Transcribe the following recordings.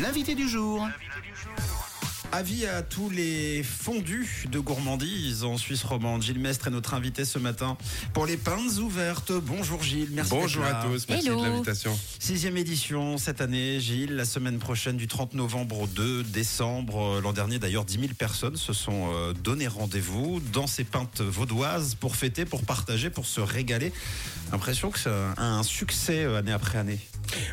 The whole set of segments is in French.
L'invité du jour. Avis à tous les fondus de gourmandise en Suisse romande. Gilles Mestre est notre invité ce matin pour les pintes ouvertes. Bonjour Gilles, merci Bonjour à tous, merci Hello. de l'invitation. Sixième édition cette année, Gilles, la semaine prochaine du 30 novembre au 2 décembre. L'an dernier d'ailleurs, 10 000 personnes se sont euh, donné rendez-vous dans ces pintes vaudoises pour fêter, pour partager, pour se régaler. L'impression que c'est un, un succès année après année.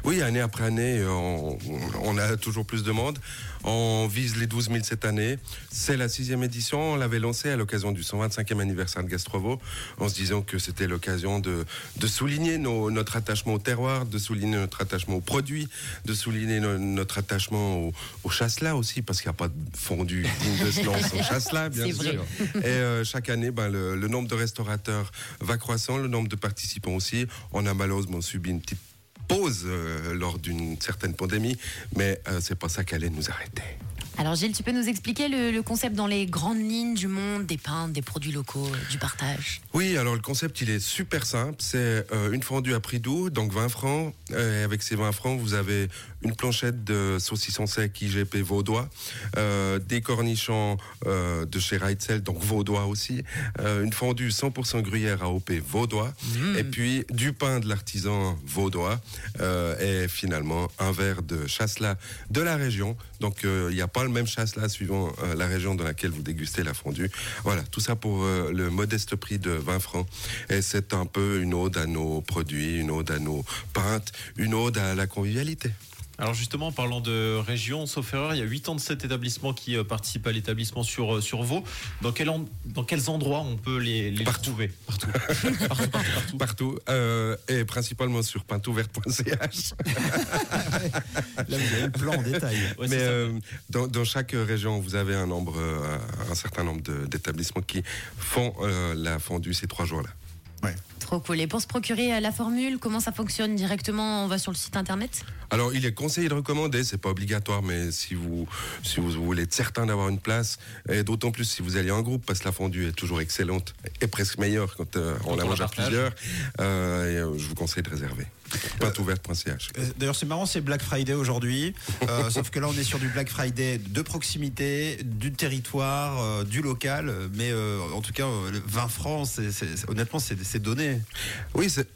Oui, année après année, euh, on, on a toujours plus de monde. On vise les 12 000 cette année. C'est la sixième édition. On l'avait lancée à l'occasion du 125e anniversaire de Gastrovo, en se disant que c'était l'occasion de, de souligner nos- notre attachement au terroir, de souligner notre attachement aux produits, de souligner no- notre attachement au, au chasselas aussi, parce qu'il n'y a pas de fondu digne de ce nom sans chasselas, bien sûr. vrai. Et euh, chaque année, ben, le, le nombre de restaurateurs va croissant, le nombre de participants aussi. On a malheureusement subi une petite pause euh, lors d'une certaine pandémie, mais euh, c'est pas ça qui allait nous arrêter. Alors Gilles, tu peux nous expliquer le, le concept dans les grandes lignes du monde des pains, des produits locaux, euh, du partage? Oui, alors le concept il est super simple. C'est euh, une fondue à prix doux, donc 20 francs. Et avec ces 20 francs, vous avez une planchette de saucisson sec IGP vaudois, euh, des cornichons euh, de chez Reitzel, donc vaudois aussi, euh, une fondue 100% gruyère AOP vaudois, et puis du pain de l'artisan vaudois, euh, et finalement un verre de chasselas de la région. Donc euh, il n'y a pas le même chasselas suivant euh, la région dans laquelle vous dégustez la fondue. Voilà, tout ça pour euh, le modeste prix de 20 francs. Et c'est un peu une ode à nos produits, une ode à nos pintes, une ode à la convivialité. Alors justement, en parlant de région, sauf erreur, il y a 87 établissements qui euh, participent à l'établissement sur, euh, sur Vaud. Dans, quel en- dans quels endroits on peut les, les Partout. trouver? Partout. partout, partout, partout. Partout, euh, et principalement sur pintouverte.ch. Là, vous avez le plan en détail. Ouais, Mais euh, dans, dans chaque région, vous avez un nombre, un certain nombre d'établissements qui font euh, la fondue ces trois jours-là. Trop cool. Et pour se procurer euh, la formule, comment ça fonctionne directement? On va sur le site internet? Alors, il est conseillé de recommander, c'est pas obligatoire, mais si vous, si vous voulez être certain d'avoir une place, et d'autant plus si vous allez en groupe, parce que la fondue est toujours excellente et presque meilleure quand euh, on la on la mange à plusieurs, euh, et, euh, je vous conseille de réserver. Pintouverte.ch. Euh, D'ailleurs, c'est marrant, c'est Black Friday aujourd'hui. Euh, sauf que là, on est sur du Black Friday de proximité, du territoire, euh, du local. Mais euh, en tout cas, euh, le 20 francs, c'est- c'est- c'est- honnêtement, c'est c'est donné. Oui, c'est,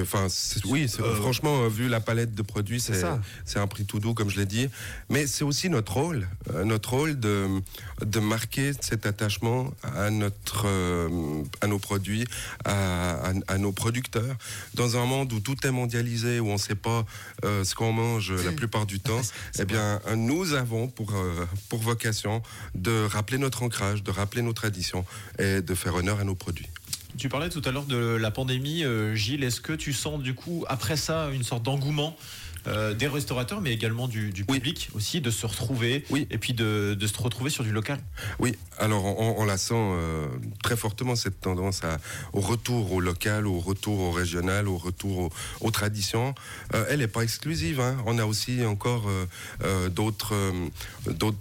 enfin, oui, Euh, franchement, euh, vu la palette de produits, c'est un prix tout doux, comme je l'ai dit. Mais c'est aussi notre rôle, euh, notre rôle de, de marquer cet attachement à notre, euh, à nos produits, à, à- à nos producteurs, dans un monde où tout est mondialisé, où on ne sait pas ce qu'on mange la plupart du temps. eh bien, nous avons pour, pour vocation de rappeler notre ancrage, de rappeler nos traditions et de faire honneur à nos produits. Tu parlais tout à l'heure de la pandémie, euh, Gilles. Est-ce que tu sens du coup, après ça, une sorte d'engouement euh, des restaurateurs, mais également du, du Oui. public aussi, de se retrouver Oui. et puis de, de se retrouver sur du local? Oui, alors on, on la sent euh, très fortement cette tendance à, au retour au local, au retour au régional, au retour au- aux traditions. Euh, elle n'est pas exclusive. hein. On a aussi encore d'autres d'autres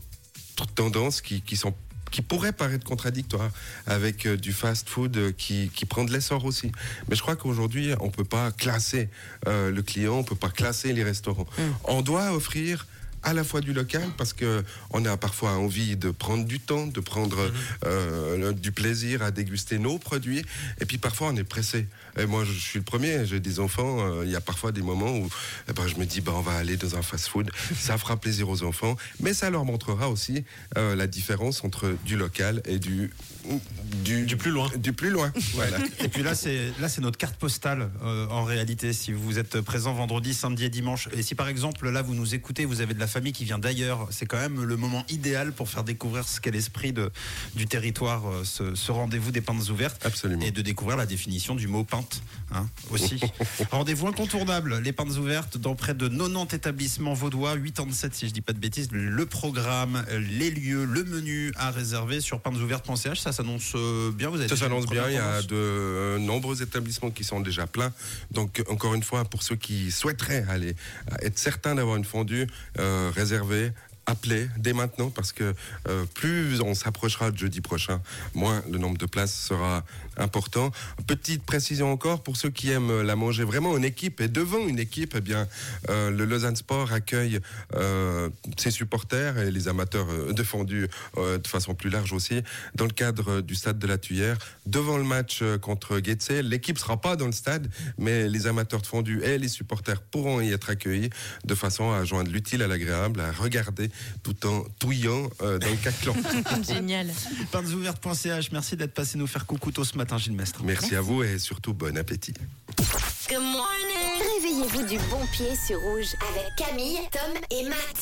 tendances qui, qui sont qui pourraient paraître contradictoires avec euh, du fast-food euh, qui, qui prend de l'essor aussi. Mais je crois qu'aujourd'hui, on peut pas classer euh, le client, on peut pas classer les restaurants. On doit offrir à la fois du local parce que on a parfois envie de prendre du temps, de prendre euh, le- du plaisir à déguster nos produits, et puis parfois on est pressé. Et moi, je suis le premier. J'ai des enfants. euh, Il y a parfois des moments où eh ben, je me dis, bah, on va aller dans un fast-food. Ça fera plaisir aux enfants, mais ça leur montrera aussi euh, la différence entre du local et du du, Du plus loin. Du plus loin. Voilà. Et puis là, c'est là, c'est notre carte postale euh, en réalité. Si vous êtes présent vendredi, samedi et dimanche, et si par exemple là vous nous écoutez, vous avez de la famille qui vient d'ailleurs, c'est quand même le moment idéal pour faire découvrir ce qu'est l'esprit de du territoire, euh, ce, ce rendez-vous des pintes ouvertes. Absolument. Et de découvrir la définition du mot pinte hein, aussi. Rendez-vous incontournable, les pintes ouvertes dans près de 90 établissements vaudois, 87 si je dis pas de bêtises, le programme, les lieux, le menu à réserver sur pintesouvertes.ch, ça s'annonce euh, bien, vous avez Ça s'annonce bien, il y a de euh, nombreux établissements qui sont déjà pleins. Donc, encore une fois, pour ceux qui souhaiteraient aller, être certains d'avoir une fondue, euh, réservez appeler dès maintenant parce que euh, plus on s'approchera de jeudi prochain, moins le nombre de places sera important. Petite précision encore pour ceux qui aiment la manger vraiment en équipe et devant une équipe, eh bien euh, le Lausanne Sport accueille euh, ses supporters et les amateurs euh, défendus euh, de façon plus large aussi dans le cadre du stade de la Tuyère devant le match euh, contre Getse. L'équipe sera pas dans le stade, mais les amateurs de fondu et les supporters pourront y être accueillis de façon à joindre l'utile à l'agréable, à regarder tout en touillant euh, dans le caclan. Génial. Pintsouvertes.ch, merci d'être passé nous faire coucou tôt ce matin, Gilles Mestre. Merci à vous et surtout bon appétit. Réveillez-vous du bon pied sur rouge avec Camille, Tom et Matt.